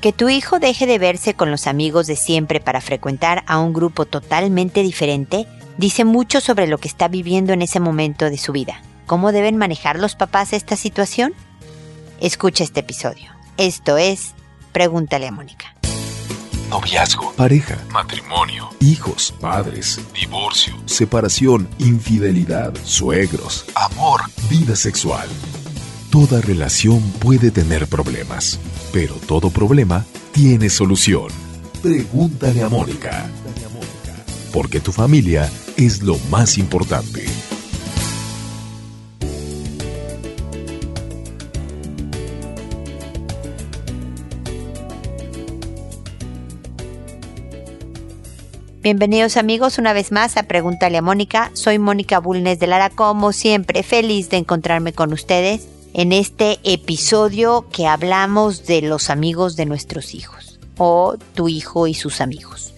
Que tu hijo deje de verse con los amigos de siempre para frecuentar a un grupo totalmente diferente dice mucho sobre lo que está viviendo en ese momento de su vida. ¿Cómo deben manejar los papás esta situación? Escucha este episodio. Esto es Pregúntale a Mónica. Noviazgo, pareja, matrimonio, hijos, padres, divorcio, separación, infidelidad, suegros, amor, vida sexual. Toda relación puede tener problemas, pero todo problema tiene solución. Pregúntale a Mónica. Porque tu familia es lo más importante. Bienvenidos amigos una vez más a Pregúntale a Mónica. Soy Mónica Bulnes de Lara, como siempre, feliz de encontrarme con ustedes en este episodio que hablamos de los amigos de nuestros hijos o tu hijo y sus amigos.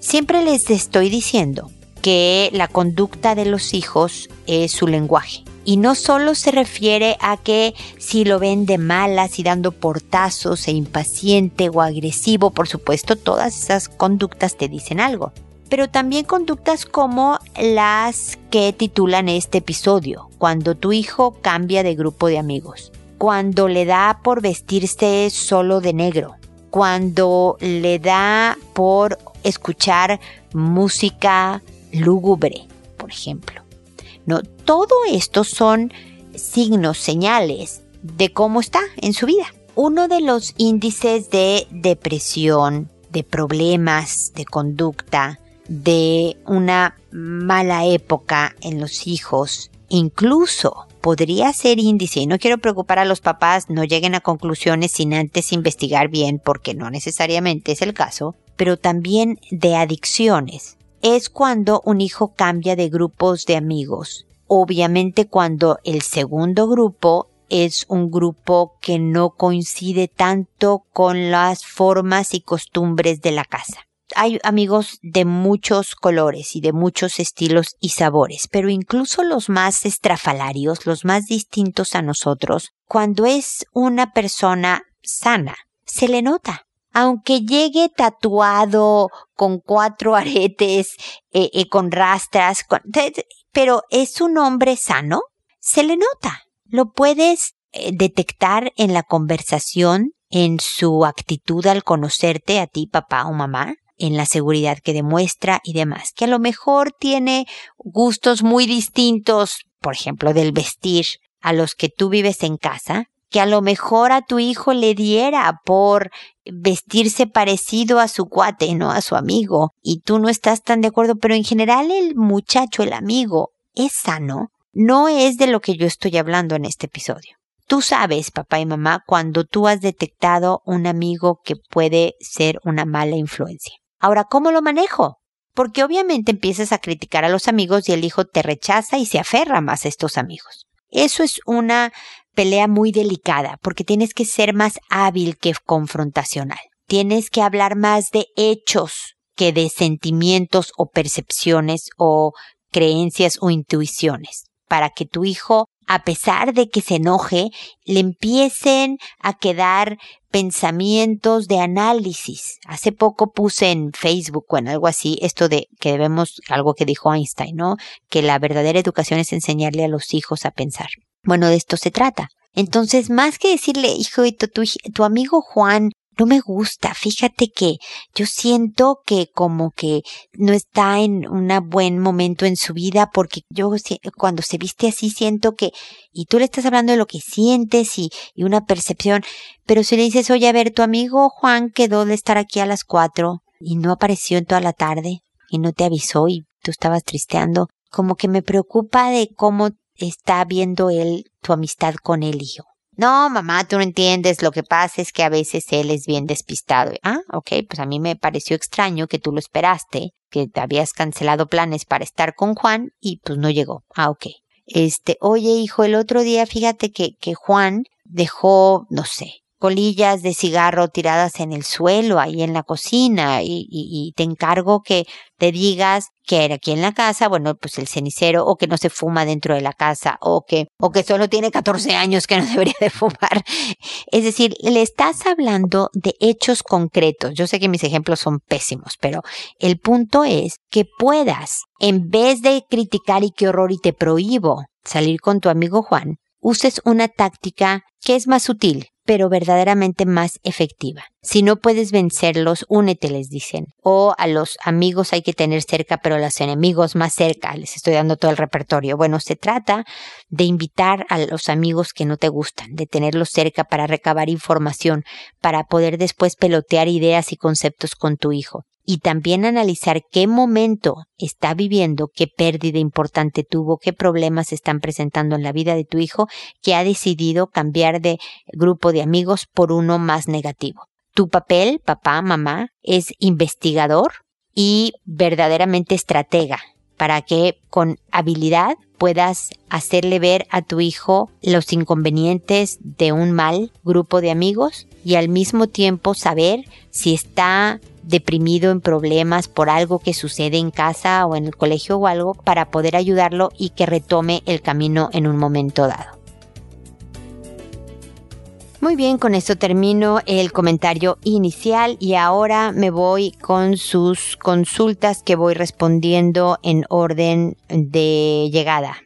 Siempre les estoy diciendo que la conducta de los hijos es su lenguaje. Y no solo se refiere a que si lo ven de malas y dando portazos e impaciente o agresivo, por supuesto, todas esas conductas te dicen algo. Pero también conductas como las que titulan este episodio, cuando tu hijo cambia de grupo de amigos, cuando le da por vestirse solo de negro, cuando le da por escuchar música lúgubre, por ejemplo. No, todo esto son signos, señales de cómo está en su vida. Uno de los índices de depresión, de problemas de conducta, de una mala época en los hijos, incluso podría ser índice, y no quiero preocupar a los papás, no lleguen a conclusiones sin antes investigar bien, porque no necesariamente es el caso, pero también de adicciones es cuando un hijo cambia de grupos de amigos. Obviamente cuando el segundo grupo es un grupo que no coincide tanto con las formas y costumbres de la casa. Hay amigos de muchos colores y de muchos estilos y sabores, pero incluso los más estrafalarios, los más distintos a nosotros, cuando es una persona sana, se le nota aunque llegue tatuado con cuatro aretes, eh, eh, con rastras, pero es un hombre sano, se le nota. Lo puedes eh, detectar en la conversación, en su actitud al conocerte a ti, papá o mamá, en la seguridad que demuestra y demás, que a lo mejor tiene gustos muy distintos, por ejemplo, del vestir a los que tú vives en casa, que a lo mejor a tu hijo le diera por vestirse parecido a su cuate, no a su amigo, y tú no estás tan de acuerdo, pero en general el muchacho, el amigo, es sano, no es de lo que yo estoy hablando en este episodio. Tú sabes, papá y mamá, cuando tú has detectado un amigo que puede ser una mala influencia. Ahora, ¿cómo lo manejo? Porque obviamente empiezas a criticar a los amigos y el hijo te rechaza y se aferra más a estos amigos. Eso es una pelea muy delicada porque tienes que ser más hábil que confrontacional. Tienes que hablar más de hechos que de sentimientos o percepciones o creencias o intuiciones para que tu hijo, a pesar de que se enoje, le empiecen a quedar pensamientos de análisis. Hace poco puse en Facebook o en algo así esto de que debemos, algo que dijo Einstein, ¿no? Que la verdadera educación es enseñarle a los hijos a pensar. Bueno, de esto se trata. Entonces, más que decirle, hijo, tu, tu, tu amigo Juan no me gusta. Fíjate que yo siento que como que no está en un buen momento en su vida porque yo cuando se viste así siento que, y tú le estás hablando de lo que sientes y, y una percepción, pero si le dices, oye, a ver, tu amigo Juan quedó de estar aquí a las cuatro y no apareció en toda la tarde y no te avisó y tú estabas tristeando, como que me preocupa de cómo está viendo él tu amistad con el hijo. No, mamá, tú no entiendes. Lo que pasa es que a veces él es bien despistado. Ah, ok, pues a mí me pareció extraño que tú lo esperaste, que te habías cancelado planes para estar con Juan y pues no llegó. Ah, ok. Este, oye, hijo, el otro día fíjate que, que Juan dejó, no sé, colillas de cigarro tiradas en el suelo, ahí en la cocina, y, te encargo que te digas que era aquí en la casa, bueno, pues el cenicero, o que no se fuma dentro de la casa, o que, o que solo tiene 14 años que no debería de fumar. Es decir, le estás hablando de hechos concretos. Yo sé que mis ejemplos son pésimos, pero el punto es que puedas, en vez de criticar y qué horror y te prohíbo salir con tu amigo Juan, uses una táctica que es más sutil, pero verdaderamente más efectiva. Si no puedes vencerlos, únete, les dicen. O a los amigos hay que tener cerca, pero a los enemigos más cerca. Les estoy dando todo el repertorio. Bueno, se trata de invitar a los amigos que no te gustan, de tenerlos cerca para recabar información, para poder después pelotear ideas y conceptos con tu hijo y también analizar qué momento está viviendo, qué pérdida importante tuvo, qué problemas están presentando en la vida de tu hijo que ha decidido cambiar de grupo de amigos por uno más negativo. Tu papel, papá, mamá, es investigador y verdaderamente estratega para que con habilidad puedas hacerle ver a tu hijo los inconvenientes de un mal grupo de amigos y al mismo tiempo saber si está deprimido en problemas por algo que sucede en casa o en el colegio o algo para poder ayudarlo y que retome el camino en un momento dado. Muy bien, con esto termino el comentario inicial y ahora me voy con sus consultas que voy respondiendo en orden de llegada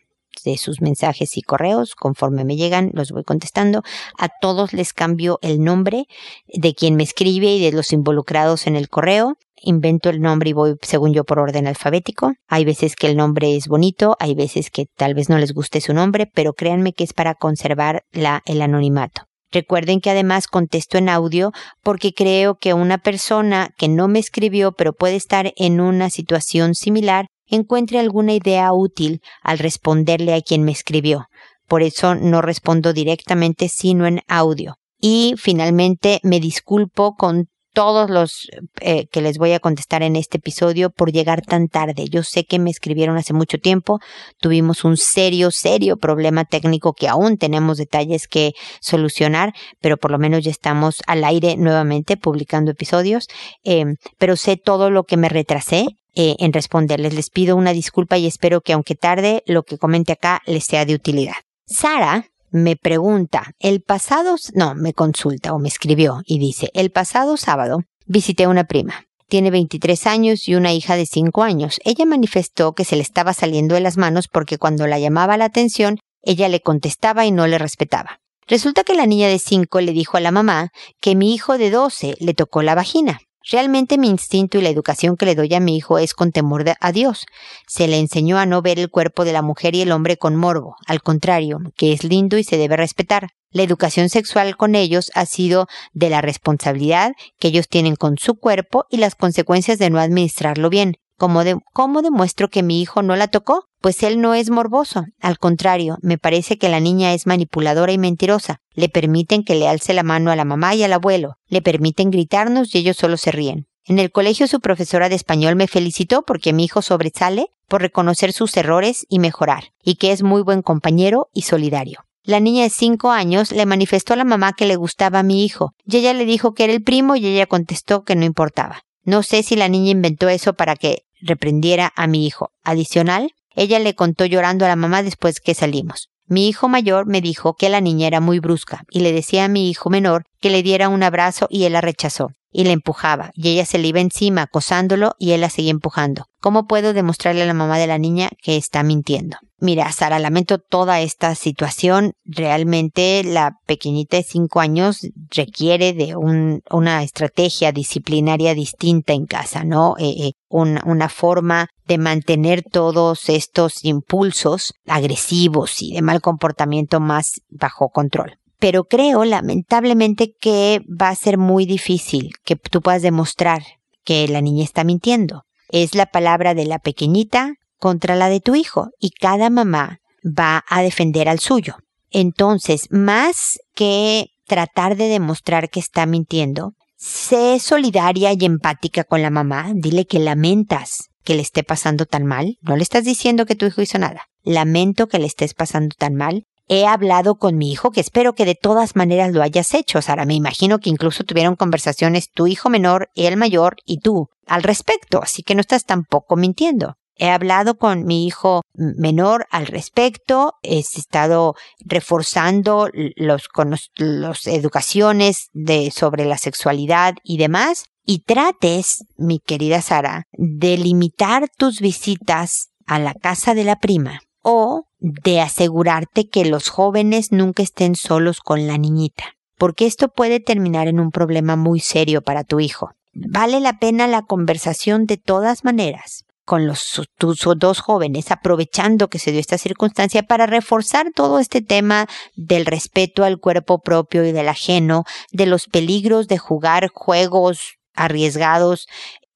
de sus mensajes y correos. Conforme me llegan, los voy contestando. A todos les cambio el nombre de quien me escribe y de los involucrados en el correo. Invento el nombre y voy según yo por orden alfabético. Hay veces que el nombre es bonito, hay veces que tal vez no les guste su nombre, pero créanme que es para conservar la, el anonimato. Recuerden que además contesto en audio porque creo que una persona que no me escribió pero puede estar en una situación similar encuentre alguna idea útil al responderle a quien me escribió. Por eso no respondo directamente sino en audio. Y finalmente me disculpo con todos los eh, que les voy a contestar en este episodio por llegar tan tarde. Yo sé que me escribieron hace mucho tiempo, tuvimos un serio, serio problema técnico que aún tenemos detalles que solucionar, pero por lo menos ya estamos al aire nuevamente publicando episodios. Eh, pero sé todo lo que me retrasé eh, en responderles. Les pido una disculpa y espero que aunque tarde, lo que comente acá les sea de utilidad. Sara me pregunta, el pasado, no, me consulta o me escribió y dice, el pasado sábado visité a una prima. Tiene 23 años y una hija de 5 años. Ella manifestó que se le estaba saliendo de las manos porque cuando la llamaba la atención, ella le contestaba y no le respetaba. Resulta que la niña de 5 le dijo a la mamá que mi hijo de 12 le tocó la vagina. Realmente mi instinto y la educación que le doy a mi hijo es con temor a Dios. Se le enseñó a no ver el cuerpo de la mujer y el hombre con morbo, al contrario, que es lindo y se debe respetar. La educación sexual con ellos ha sido de la responsabilidad que ellos tienen con su cuerpo y las consecuencias de no administrarlo bien. ¿Cómo, ¿Cómo demuestro que mi hijo no la tocó? Pues él no es morboso. Al contrario, me parece que la niña es manipuladora y mentirosa. Le permiten que le alce la mano a la mamá y al abuelo. Le permiten gritarnos y ellos solo se ríen. En el colegio su profesora de español me felicitó porque mi hijo sobresale por reconocer sus errores y mejorar, y que es muy buen compañero y solidario. La niña de cinco años le manifestó a la mamá que le gustaba a mi hijo, y ella le dijo que era el primo y ella contestó que no importaba. No sé si la niña inventó eso para que reprendiera a mi hijo. Adicional, ella le contó llorando a la mamá después que salimos. Mi hijo mayor me dijo que la niña era muy brusca y le decía a mi hijo menor que le diera un abrazo y él la rechazó y le empujaba, y ella se le iba encima acosándolo y él la seguía empujando. ¿Cómo puedo demostrarle a la mamá de la niña que está mintiendo? Mira, Sara, lamento toda esta situación. Realmente la pequeñita de cinco años requiere de un, una estrategia disciplinaria distinta en casa, ¿no? Eh, eh, una forma de mantener todos estos impulsos agresivos y de mal comportamiento más bajo control pero creo lamentablemente que va a ser muy difícil que tú puedas demostrar que la niña está mintiendo. Es la palabra de la pequeñita contra la de tu hijo y cada mamá va a defender al suyo. Entonces, más que tratar de demostrar que está mintiendo, sé solidaria y empática con la mamá, dile que lamentas que le esté pasando tan mal, no le estás diciendo que tu hijo hizo nada, lamento que le estés pasando tan mal he hablado con mi hijo, que espero que de todas maneras lo hayas hecho, Sara. Me imagino que incluso tuvieron conversaciones tu hijo menor, el mayor y tú al respecto, así que no estás tampoco mintiendo. He hablado con mi hijo menor al respecto, he estado reforzando los, con los, educaciones de, sobre la sexualidad y demás. Y trates, mi querida Sara, de limitar tus visitas a la casa de la prima o de asegurarte que los jóvenes nunca estén solos con la niñita, porque esto puede terminar en un problema muy serio para tu hijo. Vale la pena la conversación de todas maneras con los tus dos jóvenes, aprovechando que se dio esta circunstancia para reforzar todo este tema del respeto al cuerpo propio y del ajeno, de los peligros de jugar juegos arriesgados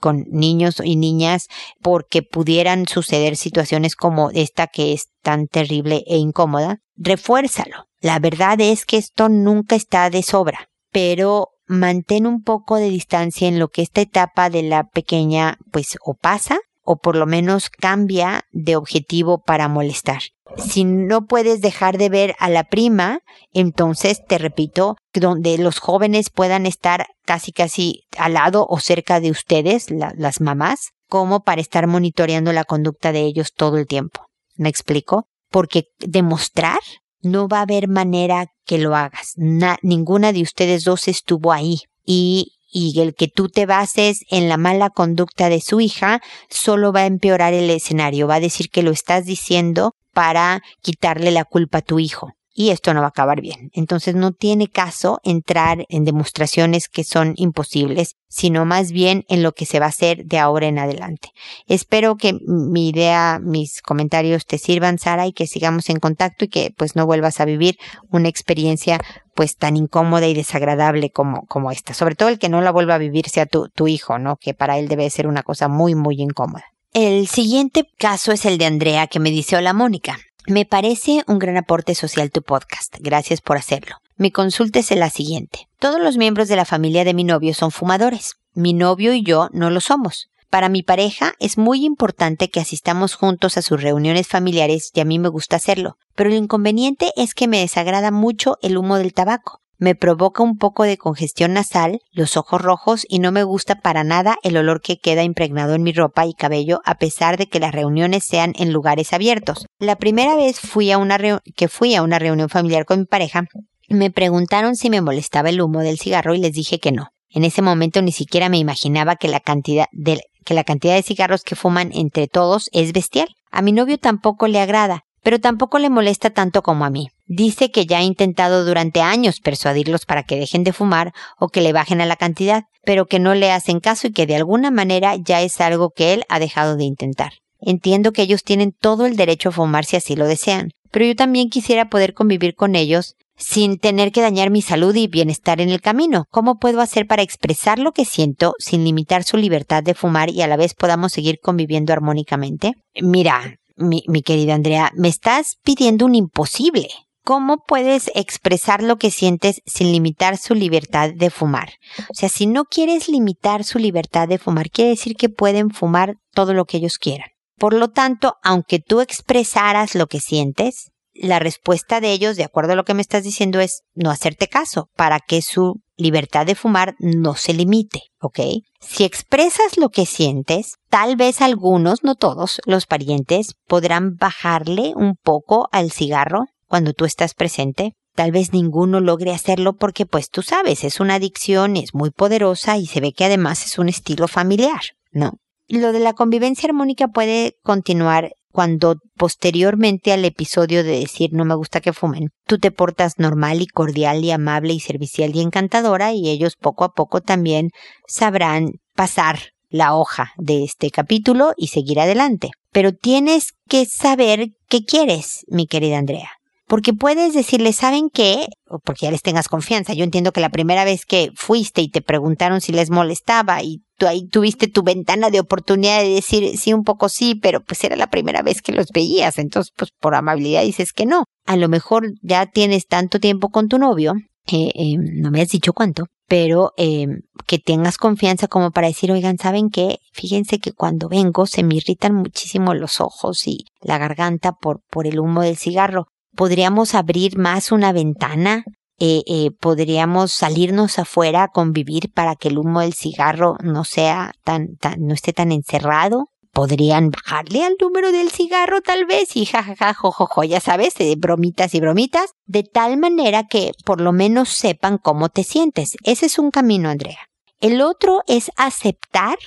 con niños y niñas porque pudieran suceder situaciones como esta que es tan terrible e incómoda, refuérzalo. La verdad es que esto nunca está de sobra, pero mantén un poco de distancia en lo que esta etapa de la pequeña pues o pasa o por lo menos cambia de objetivo para molestar. Si no puedes dejar de ver a la prima, entonces te repito, donde los jóvenes puedan estar casi casi al lado o cerca de ustedes, las mamás, como para estar monitoreando la conducta de ellos todo el tiempo. ¿Me explico? Porque demostrar no va a haber manera que lo hagas. ninguna de ustedes dos estuvo ahí. Y y el que tú te bases en la mala conducta de su hija solo va a empeorar el escenario, va a decir que lo estás diciendo para quitarle la culpa a tu hijo y esto no va a acabar bien. Entonces no tiene caso entrar en demostraciones que son imposibles, sino más bien en lo que se va a hacer de ahora en adelante. Espero que mi idea, mis comentarios te sirvan, Sara, y que sigamos en contacto y que pues no vuelvas a vivir una experiencia pues tan incómoda y desagradable como, como esta. Sobre todo el que no la vuelva a vivir sea tu, tu hijo, ¿no? Que para él debe ser una cosa muy, muy incómoda. El siguiente caso es el de Andrea que me dice, hola Mónica, me parece un gran aporte social tu podcast. Gracias por hacerlo. Mi consulta es la siguiente. Todos los miembros de la familia de mi novio son fumadores. Mi novio y yo no lo somos. Para mi pareja es muy importante que asistamos juntos a sus reuniones familiares y a mí me gusta hacerlo, pero el inconveniente es que me desagrada mucho el humo del tabaco me provoca un poco de congestión nasal, los ojos rojos y no me gusta para nada el olor que queda impregnado en mi ropa y cabello a pesar de que las reuniones sean en lugares abiertos. La primera vez que fui a una reunión familiar con mi pareja, me preguntaron si me molestaba el humo del cigarro y les dije que no. En ese momento ni siquiera me imaginaba que la cantidad de cigarros que fuman entre todos es bestial. A mi novio tampoco le agrada, pero tampoco le molesta tanto como a mí. Dice que ya ha intentado durante años persuadirlos para que dejen de fumar o que le bajen a la cantidad, pero que no le hacen caso y que de alguna manera ya es algo que él ha dejado de intentar. Entiendo que ellos tienen todo el derecho a fumar si así lo desean, pero yo también quisiera poder convivir con ellos sin tener que dañar mi salud y bienestar en el camino. ¿Cómo puedo hacer para expresar lo que siento sin limitar su libertad de fumar y a la vez podamos seguir conviviendo armónicamente? Mira, mi, querida Andrea, me estás pidiendo un imposible. ¿Cómo puedes expresar lo que sientes sin limitar su libertad de fumar? O sea, si no quieres limitar su libertad de fumar, quiere decir que pueden fumar todo lo que ellos quieran. Por lo tanto, aunque tú expresaras lo que sientes, la respuesta de ellos, de acuerdo a lo que me estás diciendo, es no hacerte caso para que su libertad de fumar no se limite, ¿ok? Si expresas lo que sientes, tal vez algunos, no todos, los parientes podrán bajarle un poco al cigarro cuando tú estás presente. Tal vez ninguno logre hacerlo porque pues tú sabes, es una adicción, es muy poderosa y se ve que además es un estilo familiar, ¿no? Lo de la convivencia armónica puede continuar cuando posteriormente al episodio de decir no me gusta que fumen, tú te portas normal y cordial y amable y servicial y encantadora y ellos poco a poco también sabrán pasar la hoja de este capítulo y seguir adelante. Pero tienes que saber qué quieres, mi querida Andrea. Porque puedes decirle, ¿saben qué? O porque ya les tengas confianza. Yo entiendo que la primera vez que fuiste y te preguntaron si les molestaba y tú ahí tuviste tu ventana de oportunidad de decir sí, un poco sí, pero pues era la primera vez que los veías. Entonces, pues por amabilidad dices que no. A lo mejor ya tienes tanto tiempo con tu novio, eh, eh, no me has dicho cuánto, pero eh, que tengas confianza como para decir, oigan, ¿saben qué? Fíjense que cuando vengo se me irritan muchísimo los ojos y la garganta por, por el humo del cigarro podríamos abrir más una ventana, eh, eh, podríamos salirnos afuera a convivir para que el humo del cigarro no sea tan, tan, no esté tan encerrado. Podrían bajarle al número del cigarro tal vez y jajaja, jojojo, ya sabes, de bromitas y bromitas, de tal manera que por lo menos sepan cómo te sientes. Ese es un camino, Andrea. El otro es aceptar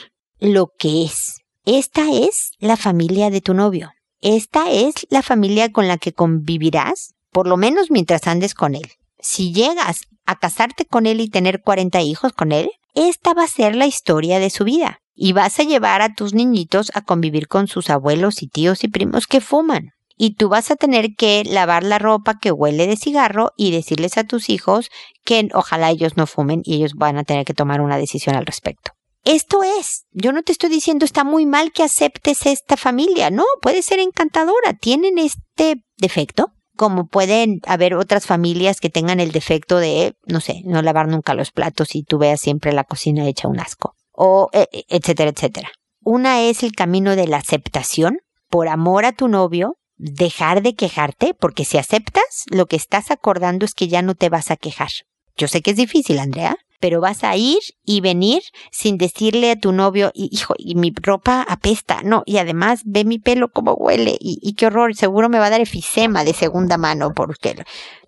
lo que es. Esta es la familia de tu novio. Esta es la familia con la que convivirás, por lo menos mientras andes con él. Si llegas a casarte con él y tener 40 hijos con él, esta va a ser la historia de su vida. Y vas a llevar a tus niñitos a convivir con sus abuelos y tíos y primos que fuman. Y tú vas a tener que lavar la ropa que huele de cigarro y decirles a tus hijos que ojalá ellos no fumen y ellos van a tener que tomar una decisión al respecto. Esto es, yo no te estoy diciendo está muy mal que aceptes esta familia, no, puede ser encantadora, tienen este defecto, como pueden haber otras familias que tengan el defecto de, no sé, no lavar nunca los platos y tú veas siempre la cocina hecha un asco, o e, e, etcétera, etcétera. Una es el camino de la aceptación, por amor a tu novio, dejar de quejarte, porque si aceptas, lo que estás acordando es que ya no te vas a quejar. Yo sé que es difícil, Andrea, pero vas a ir y venir sin decirle a tu novio, hijo, y mi ropa apesta, no, y además ve mi pelo como huele, y, qué horror, seguro me va a dar efisema de segunda mano, porque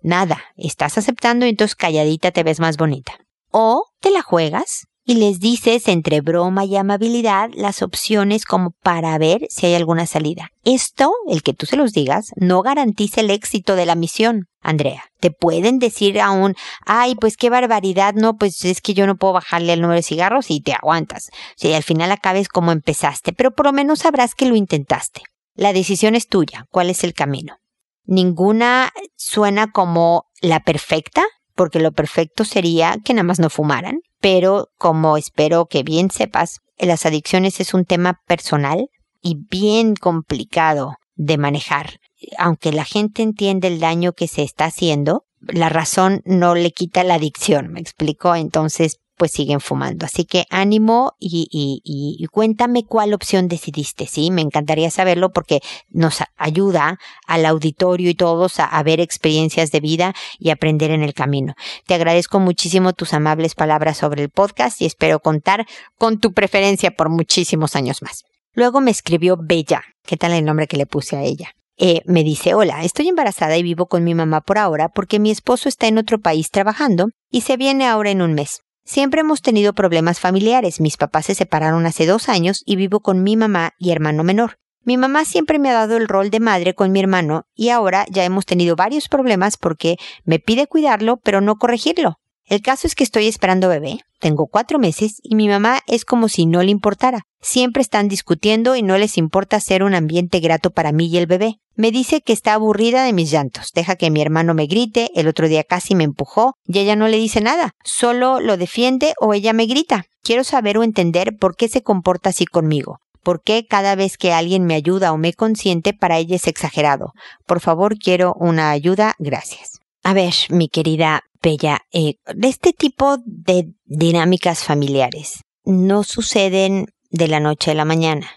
nada, estás aceptando y entonces calladita te ves más bonita. O te la juegas y les dices entre broma y amabilidad las opciones como para ver si hay alguna salida. Esto, el que tú se los digas, no garantiza el éxito de la misión. Andrea, te pueden decir aún, ay, pues qué barbaridad, no, pues es que yo no puedo bajarle el número de cigarros y te aguantas. Si al final acabes como empezaste, pero por lo menos sabrás que lo intentaste. La decisión es tuya, cuál es el camino. Ninguna suena como la perfecta, porque lo perfecto sería que nada más no fumaran pero como espero que bien sepas, las adicciones es un tema personal y bien complicado de manejar. Aunque la gente entiende el daño que se está haciendo, la razón no le quita la adicción, ¿me explico? Entonces, pues siguen fumando. Así que ánimo y, y, y, cuéntame cuál opción decidiste, ¿sí? Me encantaría saberlo porque nos ayuda al auditorio y todos a, a, ver experiencias de vida y aprender en el camino. Te agradezco muchísimo tus amables palabras sobre el podcast y espero contar con tu preferencia por muchísimos años más. Luego me escribió Bella. ¿Qué tal el nombre que le puse a ella? Eh, me dice, hola, estoy embarazada y vivo con mi mamá por ahora porque mi esposo está en otro país trabajando y se viene ahora en un mes. Siempre hemos tenido problemas familiares. Mis papás se separaron hace dos años y vivo con mi mamá y hermano menor. Mi mamá siempre me ha dado el rol de madre con mi hermano y ahora ya hemos tenido varios problemas porque me pide cuidarlo pero no corregirlo. El caso es que estoy esperando bebé, tengo cuatro meses y mi mamá es como si no le importara. Siempre están discutiendo y no les importa hacer un ambiente grato para mí y el bebé. Me dice que está aburrida de mis llantos, deja que mi hermano me grite, el otro día casi me empujó y ella no le dice nada, solo lo defiende o ella me grita. Quiero saber o entender por qué se comporta así conmigo. ¿Por qué cada vez que alguien me ayuda o me consiente para ella es exagerado? Por favor, quiero una ayuda. Gracias. A ver, mi querida Bella, eh, este tipo de dinámicas familiares no suceden de la noche a la mañana.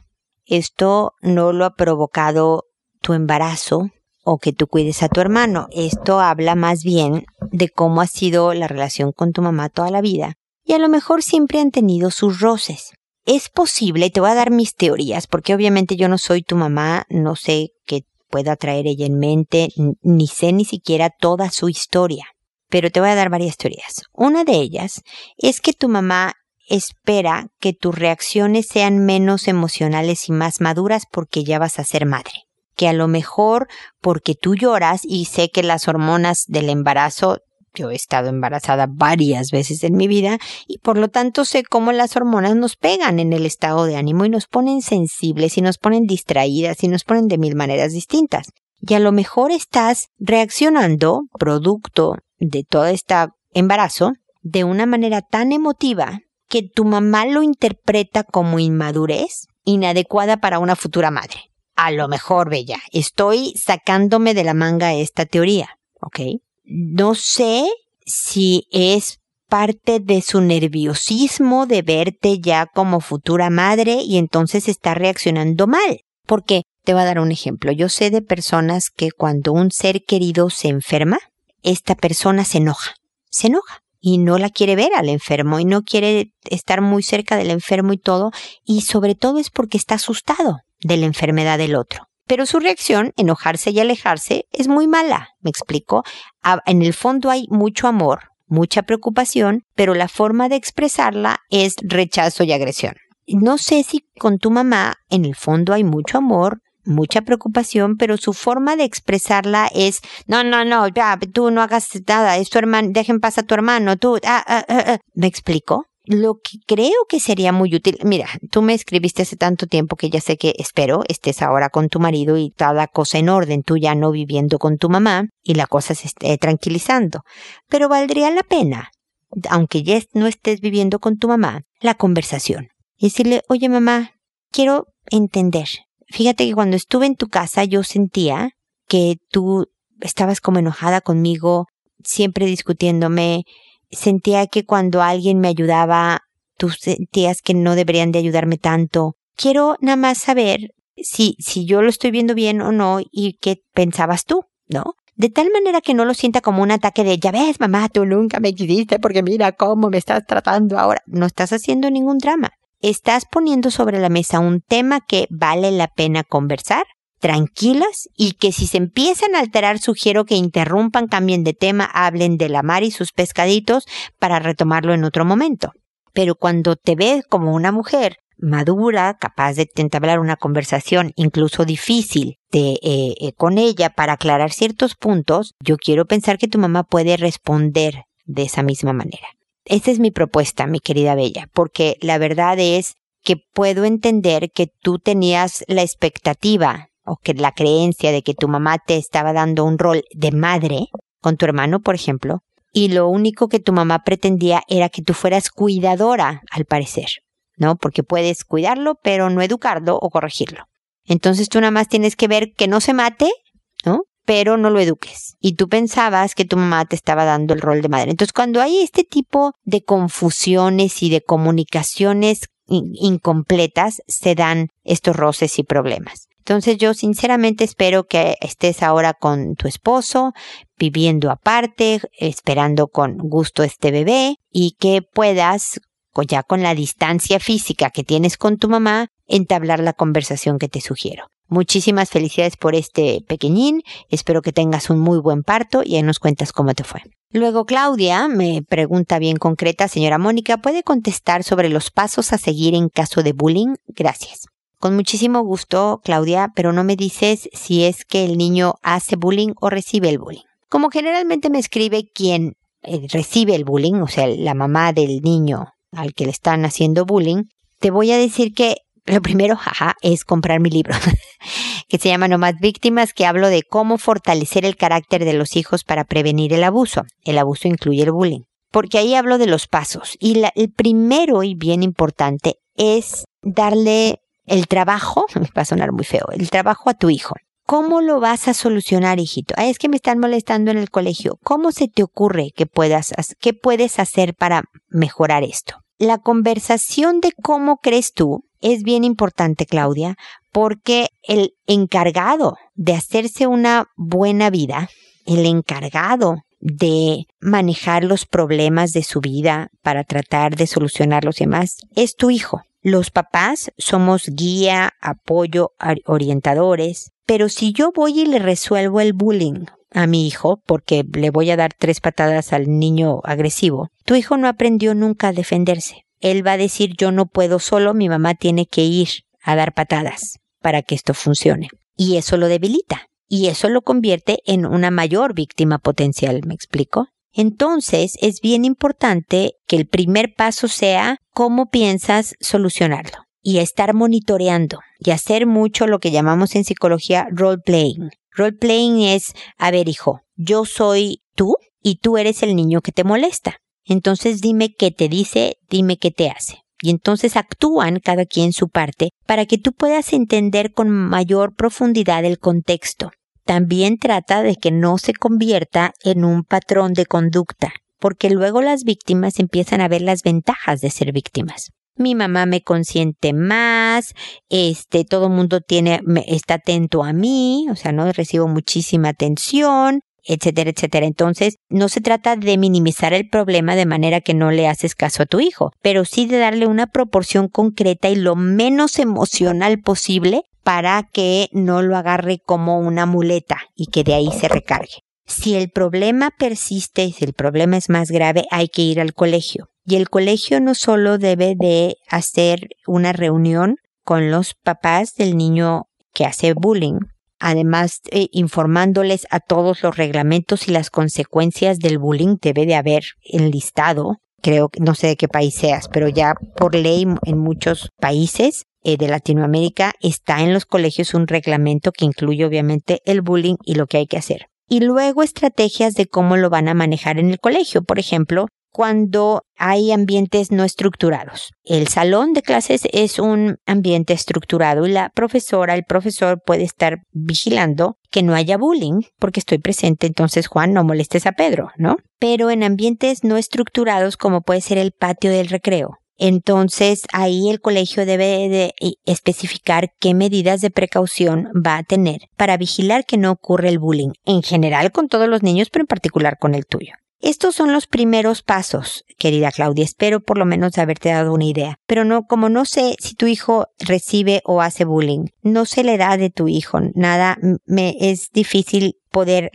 Esto no lo ha provocado tu embarazo o que tú cuides a tu hermano. Esto habla más bien de cómo ha sido la relación con tu mamá toda la vida. Y a lo mejor siempre han tenido sus roces. Es posible, te voy a dar mis teorías, porque obviamente yo no soy tu mamá, no sé qué pueda traer ella en mente, ni sé ni siquiera toda su historia pero te voy a dar varias teorías. Una de ellas es que tu mamá espera que tus reacciones sean menos emocionales y más maduras porque ya vas a ser madre. Que a lo mejor porque tú lloras y sé que las hormonas del embarazo yo he estado embarazada varias veces en mi vida y por lo tanto sé cómo las hormonas nos pegan en el estado de ánimo y nos ponen sensibles y nos ponen distraídas y nos ponen de mil maneras distintas. Y a lo mejor estás reaccionando producto de todo este embarazo de una manera tan emotiva que tu mamá lo interpreta como inmadurez inadecuada para una futura madre. A lo mejor, Bella, estoy sacándome de la manga esta teoría, ¿ok? No sé si es parte de su nerviosismo de verte ya como futura madre y entonces está reaccionando mal. Porque Te voy a dar un ejemplo. Yo sé de personas que cuando un ser querido se enferma, esta persona se enoja, se enoja y no la quiere ver al enfermo y no quiere estar muy cerca del enfermo y todo, y sobre todo es porque está asustado de la enfermedad del otro. Pero su reacción, enojarse y alejarse, es muy mala, me explico. En el fondo hay mucho amor, mucha preocupación, pero la forma de expresarla es rechazo y agresión. No sé si con tu mamá en el fondo hay mucho amor, mucha preocupación, pero su forma de expresarla es, no, no, no, ya, tú no hagas nada, es tu hermano, dejen pasar a tu hermano, tú, ah, ah, ah, ah. ¿me explico? Lo que creo que sería muy útil, mira, tú me escribiste hace tanto tiempo que ya sé que espero estés ahora con tu marido y toda cosa en orden, tú ya no viviendo con tu mamá y la cosa se esté tranquilizando. Pero valdría la pena, aunque ya no estés viviendo con tu mamá, la conversación. Y decirle, oye mamá, quiero entender. Fíjate que cuando estuve en tu casa yo sentía que tú estabas como enojada conmigo, siempre discutiéndome, sentía que cuando alguien me ayudaba, tú sentías que no deberían de ayudarme tanto. Quiero nada más saber si, si yo lo estoy viendo bien o no y qué pensabas tú, ¿no? De tal manera que no lo sienta como un ataque de, ya ves, mamá, tú nunca me quisiste porque mira cómo me estás tratando ahora. No estás haciendo ningún drama. Estás poniendo sobre la mesa un tema que vale la pena conversar tranquilas y que si se empiezan a alterar sugiero que interrumpan, cambien de tema, hablen de la mar y sus pescaditos para retomarlo en otro momento. Pero cuando te ves como una mujer madura, capaz de entablar una conversación incluso difícil de, eh, eh, con ella para aclarar ciertos puntos, yo quiero pensar que tu mamá puede responder de esa misma manera. Esa es mi propuesta, mi querida Bella, porque la verdad es que puedo entender que tú tenías la expectativa o que la creencia de que tu mamá te estaba dando un rol de madre con tu hermano, por ejemplo, y lo único que tu mamá pretendía era que tú fueras cuidadora, al parecer, ¿no? Porque puedes cuidarlo, pero no educarlo o corregirlo. Entonces tú nada más tienes que ver que no se mate. Pero no lo eduques. Y tú pensabas que tu mamá te estaba dando el rol de madre. Entonces cuando hay este tipo de confusiones y de comunicaciones incompletas, se dan estos roces y problemas. Entonces yo sinceramente espero que estés ahora con tu esposo, viviendo aparte, esperando con gusto este bebé y que puedas, ya con la distancia física que tienes con tu mamá, entablar la conversación que te sugiero. Muchísimas felicidades por este pequeñín, espero que tengas un muy buen parto y ahí nos cuentas cómo te fue. Luego Claudia me pregunta bien concreta, señora Mónica, ¿puede contestar sobre los pasos a seguir en caso de bullying? Gracias. Con muchísimo gusto, Claudia, pero no me dices si es que el niño hace bullying o recibe el bullying. Como generalmente me escribe quien eh, recibe el bullying, o sea, la mamá del niño al que le están haciendo bullying, te voy a decir que lo primero, jaja, es comprar mi libro, que se llama No más víctimas, que hablo de cómo fortalecer el carácter de los hijos para prevenir el abuso. El abuso incluye el bullying. Porque ahí hablo de los pasos. Y el primero y bien importante es darle el trabajo, va a sonar muy feo, el trabajo a tu hijo. ¿Cómo lo vas a solucionar, hijito? es que me están molestando en el colegio. ¿Cómo se te ocurre que puedas, qué puedes hacer para mejorar esto? La conversación de cómo crees tú es bien importante, Claudia, porque el encargado de hacerse una buena vida, el encargado de manejar los problemas de su vida para tratar de solucionar los demás, es tu hijo. Los papás somos guía, apoyo, orientadores, pero si yo voy y le resuelvo el bullying a mi hijo porque le voy a dar tres patadas al niño agresivo, tu hijo no aprendió nunca a defenderse. Él va a decir yo no puedo solo, mi mamá tiene que ir a dar patadas para que esto funcione. Y eso lo debilita. Y eso lo convierte en una mayor víctima potencial, ¿me explico? Entonces es bien importante que el primer paso sea cómo piensas solucionarlo y estar monitoreando y hacer mucho lo que llamamos en psicología role playing. Role playing es, a ver hijo, yo soy tú y tú eres el niño que te molesta. Entonces dime qué te dice, dime qué te hace. Y entonces actúan cada quien su parte para que tú puedas entender con mayor profundidad el contexto también trata de que no se convierta en un patrón de conducta, porque luego las víctimas empiezan a ver las ventajas de ser víctimas. mi mamá me consiente más, este, todo el mundo tiene, está atento a mí, o sea, no recibo muchísima atención, etcétera, etcétera. Entonces, no se trata de minimizar el problema de manera que no le haces caso a tu hijo, pero sí de darle una proporción concreta y lo menos emocional posible para que no lo agarre como una muleta y que de ahí se recargue. Si el problema persiste si el problema es más grave, hay que ir al colegio. Y el colegio no solo debe de hacer una reunión con los papás del niño que hace bullying, además eh, informándoles a todos los reglamentos y las consecuencias del bullying debe de haber enlistado. Creo que no sé de qué país seas, pero ya por ley en muchos países eh, de Latinoamérica está en los colegios un reglamento que incluye obviamente el bullying y lo que hay que hacer. Y luego estrategias de cómo lo van a manejar en el colegio. Por ejemplo, cuando hay ambientes no estructurados. El salón de clases es un ambiente estructurado y la profesora, el profesor puede estar vigilando que no haya bullying, porque estoy presente, entonces Juan, no molestes a Pedro, ¿no? Pero en ambientes no estructurados como puede ser el patio del recreo, entonces ahí el colegio debe de especificar qué medidas de precaución va a tener para vigilar que no ocurra el bullying, en general con todos los niños, pero en particular con el tuyo. Estos son los primeros pasos, querida Claudia. Espero por lo menos haberte dado una idea. Pero no, como no sé si tu hijo recibe o hace bullying, no sé la edad de tu hijo, nada, me es difícil poder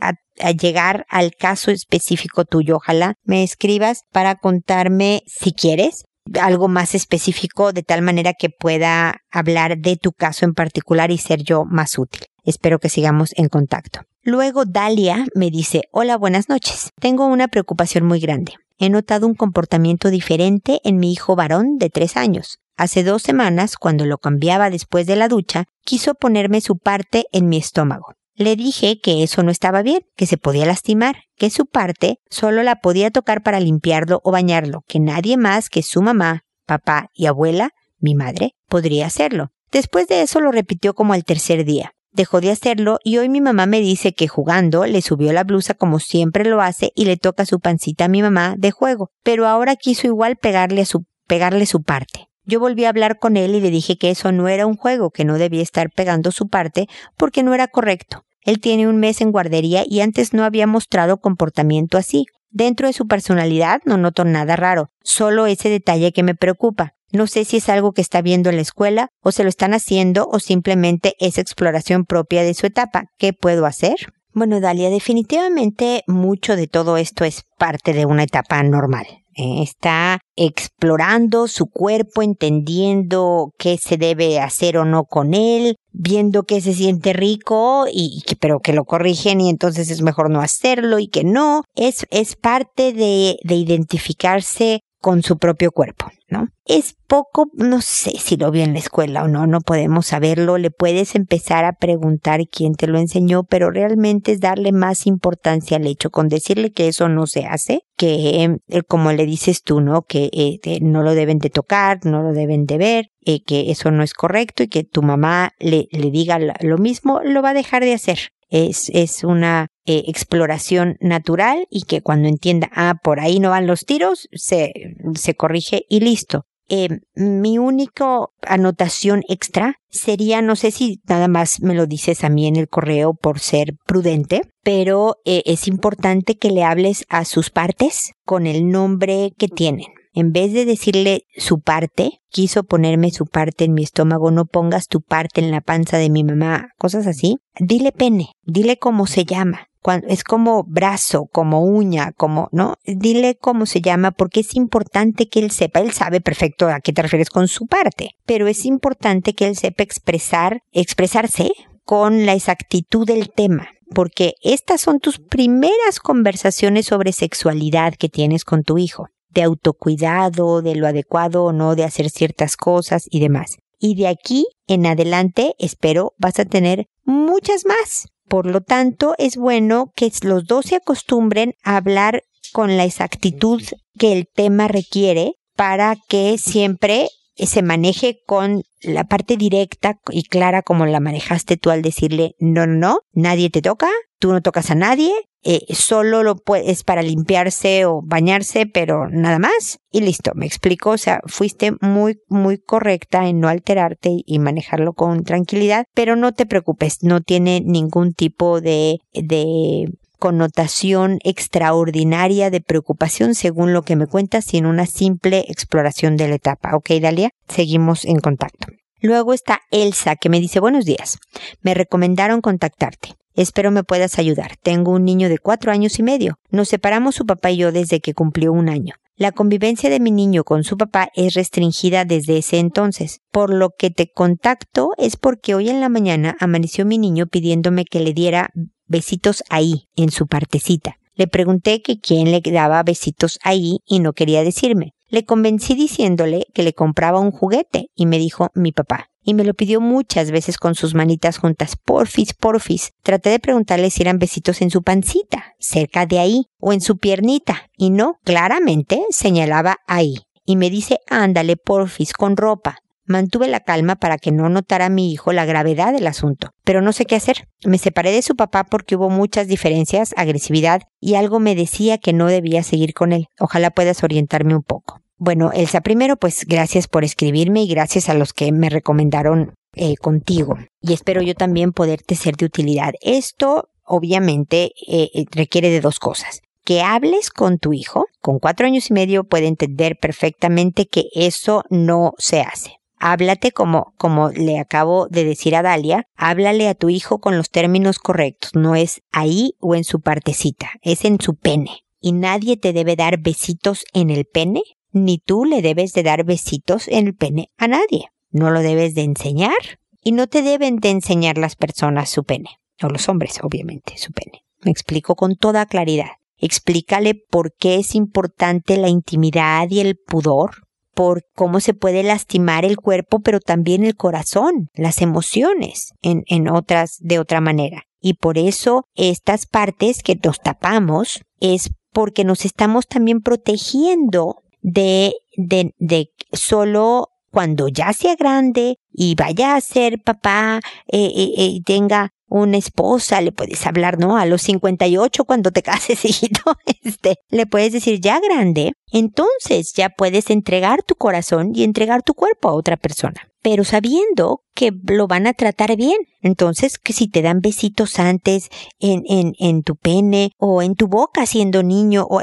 llegar al caso específico tuyo. Ojalá me escribas para contarme si quieres algo más específico de tal manera que pueda hablar de tu caso en particular y ser yo más útil. Espero que sigamos en contacto. Luego Dalia me dice, hola, buenas noches. Tengo una preocupación muy grande. He notado un comportamiento diferente en mi hijo varón de tres años. Hace dos semanas, cuando lo cambiaba después de la ducha, quiso ponerme su parte en mi estómago. Le dije que eso no estaba bien, que se podía lastimar, que su parte solo la podía tocar para limpiarlo o bañarlo, que nadie más que su mamá, papá y abuela, mi madre, podría hacerlo. Después de eso lo repitió como al tercer día dejó de hacerlo y hoy mi mamá me dice que jugando le subió la blusa como siempre lo hace y le toca su pancita a mi mamá de juego, pero ahora quiso igual pegarle, a su, pegarle su parte. Yo volví a hablar con él y le dije que eso no era un juego, que no debía estar pegando su parte porque no era correcto. Él tiene un mes en guardería y antes no había mostrado comportamiento así. Dentro de su personalidad no noto nada raro, solo ese detalle que me preocupa. No sé si es algo que está viendo en la escuela o se lo están haciendo o simplemente es exploración propia de su etapa. ¿Qué puedo hacer? Bueno, Dalia, definitivamente mucho de todo esto es parte de una etapa normal. Eh, está explorando su cuerpo, entendiendo qué se debe hacer o no con él, viendo que se siente rico y, que, pero que lo corrigen y entonces es mejor no hacerlo y que no. Es, es parte de, de identificarse con su propio cuerpo, ¿no? Es poco, no sé si lo vio en la escuela o no, no podemos saberlo, le puedes empezar a preguntar quién te lo enseñó, pero realmente es darle más importancia al hecho, con decirle que eso no se hace, que eh, como le dices tú, ¿no? Que eh, no lo deben de tocar, no lo deben de ver, eh, que eso no es correcto y que tu mamá le, le diga lo mismo, lo va a dejar de hacer. Es, es una eh, exploración natural y que cuando entienda, ah, por ahí no van los tiros, se, se corrige y listo. Eh, mi único anotación extra sería, no sé si nada más me lo dices a mí en el correo por ser prudente, pero eh, es importante que le hables a sus partes con el nombre que tienen. En vez de decirle su parte, quiso ponerme su parte en mi estómago, no pongas tu parte en la panza de mi mamá, cosas así. Dile pene, dile cómo se llama es como brazo, como uña, como, ¿no? Dile cómo se llama porque es importante que él sepa, él sabe perfecto a qué te refieres con su parte, pero es importante que él sepa expresar, expresarse con la exactitud del tema, porque estas son tus primeras conversaciones sobre sexualidad que tienes con tu hijo, de autocuidado, de lo adecuado o no de hacer ciertas cosas y demás. Y de aquí en adelante, espero, vas a tener muchas más. Por lo tanto, es bueno que los dos se acostumbren a hablar con la exactitud que el tema requiere para que siempre se maneje con la parte directa y clara como la manejaste tú al decirle, no, no, no, nadie te toca, tú no tocas a nadie, eh, solo lo es para limpiarse o bañarse, pero nada más. Y listo, me explico, o sea, fuiste muy, muy correcta en no alterarte y manejarlo con tranquilidad, pero no te preocupes, no tiene ningún tipo de, de connotación extraordinaria de preocupación según lo que me cuentas, sino una simple exploración de la etapa. Ok, Dalia, seguimos en contacto. Luego está Elsa que me dice buenos días. Me recomendaron contactarte. Espero me puedas ayudar. Tengo un niño de cuatro años y medio. Nos separamos su papá y yo desde que cumplió un año. La convivencia de mi niño con su papá es restringida desde ese entonces. Por lo que te contacto es porque hoy en la mañana amaneció mi niño pidiéndome que le diera besitos ahí, en su partecita. Le pregunté que quién le daba besitos ahí y no quería decirme. Le convencí diciéndole que le compraba un juguete y me dijo mi papá. Y me lo pidió muchas veces con sus manitas juntas. Porfis, porfis. Traté de preguntarle si eran besitos en su pancita, cerca de ahí, o en su piernita. Y no, claramente señalaba ahí. Y me dice, ándale, porfis, con ropa. Mantuve la calma para que no notara mi hijo la gravedad del asunto, pero no sé qué hacer. Me separé de su papá porque hubo muchas diferencias, agresividad y algo me decía que no debía seguir con él. Ojalá puedas orientarme un poco. Bueno, Elsa, primero pues gracias por escribirme y gracias a los que me recomendaron eh, contigo. Y espero yo también poderte ser de utilidad. Esto obviamente eh, eh, requiere de dos cosas que hables con tu hijo, con cuatro años y medio puede entender perfectamente que eso no se hace. Háblate como, como le acabo de decir a Dalia, háblale a tu hijo con los términos correctos, no es ahí o en su partecita, es en su pene. Y nadie te debe dar besitos en el pene, ni tú le debes de dar besitos en el pene a nadie. No lo debes de enseñar y no te deben de enseñar las personas su pene, o los hombres, obviamente, su pene. Me explico con toda claridad. Explícale por qué es importante la intimidad y el pudor, por cómo se puede lastimar el cuerpo, pero también el corazón, las emociones, en, en otras, de otra manera. Y por eso estas partes que nos tapamos es porque nos estamos también protegiendo de, de, de solo cuando ya sea grande y vaya a ser papá eh, eh, eh, tenga una esposa, le puedes hablar, ¿no? A los 58 cuando te cases, hijito, este, le puedes decir ya grande, entonces ya puedes entregar tu corazón y entregar tu cuerpo a otra persona, pero sabiendo que lo van a tratar bien. Entonces, que si te dan besitos antes en, en, en tu pene o en tu boca siendo niño, o,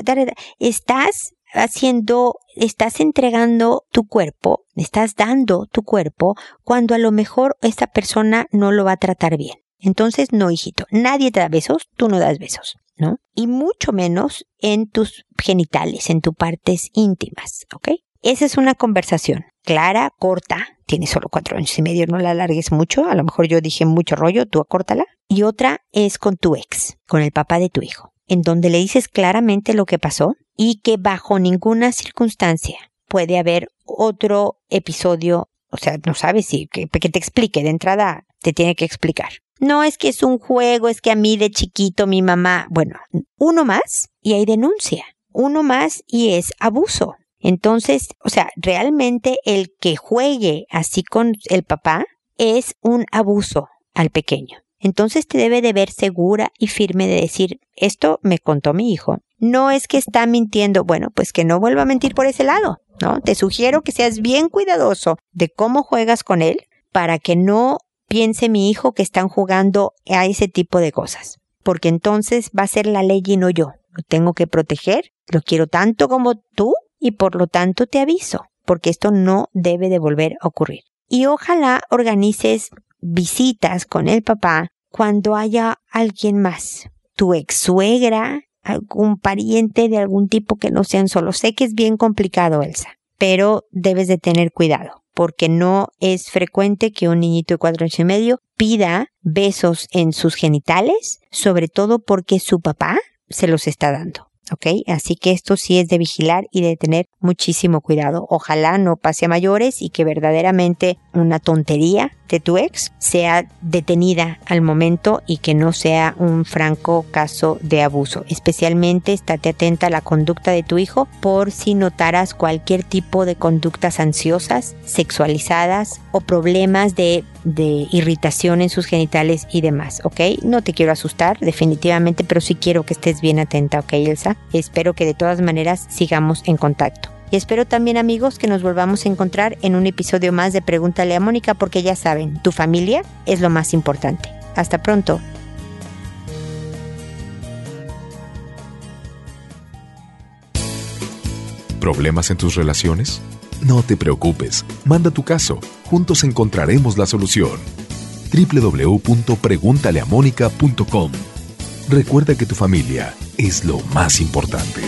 estás haciendo, estás entregando tu cuerpo, estás dando tu cuerpo cuando a lo mejor esta persona no lo va a tratar bien. Entonces, no, hijito, nadie te da besos, tú no das besos, ¿no? Y mucho menos en tus genitales, en tus partes íntimas, ¿ok? Esa es una conversación clara, corta, tiene solo cuatro años y medio, no la alargues mucho, a lo mejor yo dije mucho rollo, tú acórtala. Y otra es con tu ex, con el papá de tu hijo, en donde le dices claramente lo que pasó y que bajo ninguna circunstancia puede haber otro episodio, o sea, no sabes si, que, te explique, de entrada te tiene que explicar. No es que es un juego, es que a mí de chiquito mi mamá, bueno, uno más y hay denuncia, uno más y es abuso. Entonces, o sea, realmente el que juegue así con el papá es un abuso al pequeño. Entonces te debe de ver segura y firme de decir, esto me contó mi hijo. No es que está mintiendo, bueno, pues que no vuelva a mentir por ese lado, ¿no? Te sugiero que seas bien cuidadoso de cómo juegas con él para que no piense mi hijo que están jugando a ese tipo de cosas, porque entonces va a ser la ley y no yo. Lo tengo que proteger, lo quiero tanto como tú y por lo tanto te aviso, porque esto no debe de volver a ocurrir. Y ojalá organices visitas con el papá cuando haya alguien más, tu ex suegra, algún pariente de algún tipo que no sean solo. Sé que es bien complicado, Elsa, pero debes de tener cuidado porque no es frecuente que un niñito de cuatro años y medio pida besos en sus genitales, sobre todo porque su papá se los está dando. ¿ok? Así que esto sí es de vigilar y de tener muchísimo cuidado. Ojalá no pase a mayores y que verdaderamente una tontería de tu ex sea detenida al momento y que no sea un franco caso de abuso. Especialmente estate atenta a la conducta de tu hijo por si notaras cualquier tipo de conductas ansiosas, sexualizadas o problemas de, de irritación en sus genitales y demás, ¿ok? No te quiero asustar definitivamente, pero sí quiero que estés bien atenta, ¿ok, Elsa? Espero que de todas maneras sigamos en contacto. Espero también amigos que nos volvamos a encontrar en un episodio más de Pregúntale a Mónica porque ya saben, tu familia es lo más importante. Hasta pronto. ¿Problemas en tus relaciones? No te preocupes, manda tu caso, juntos encontraremos la solución. www.preguntaleamónica.com Recuerda que tu familia es lo más importante.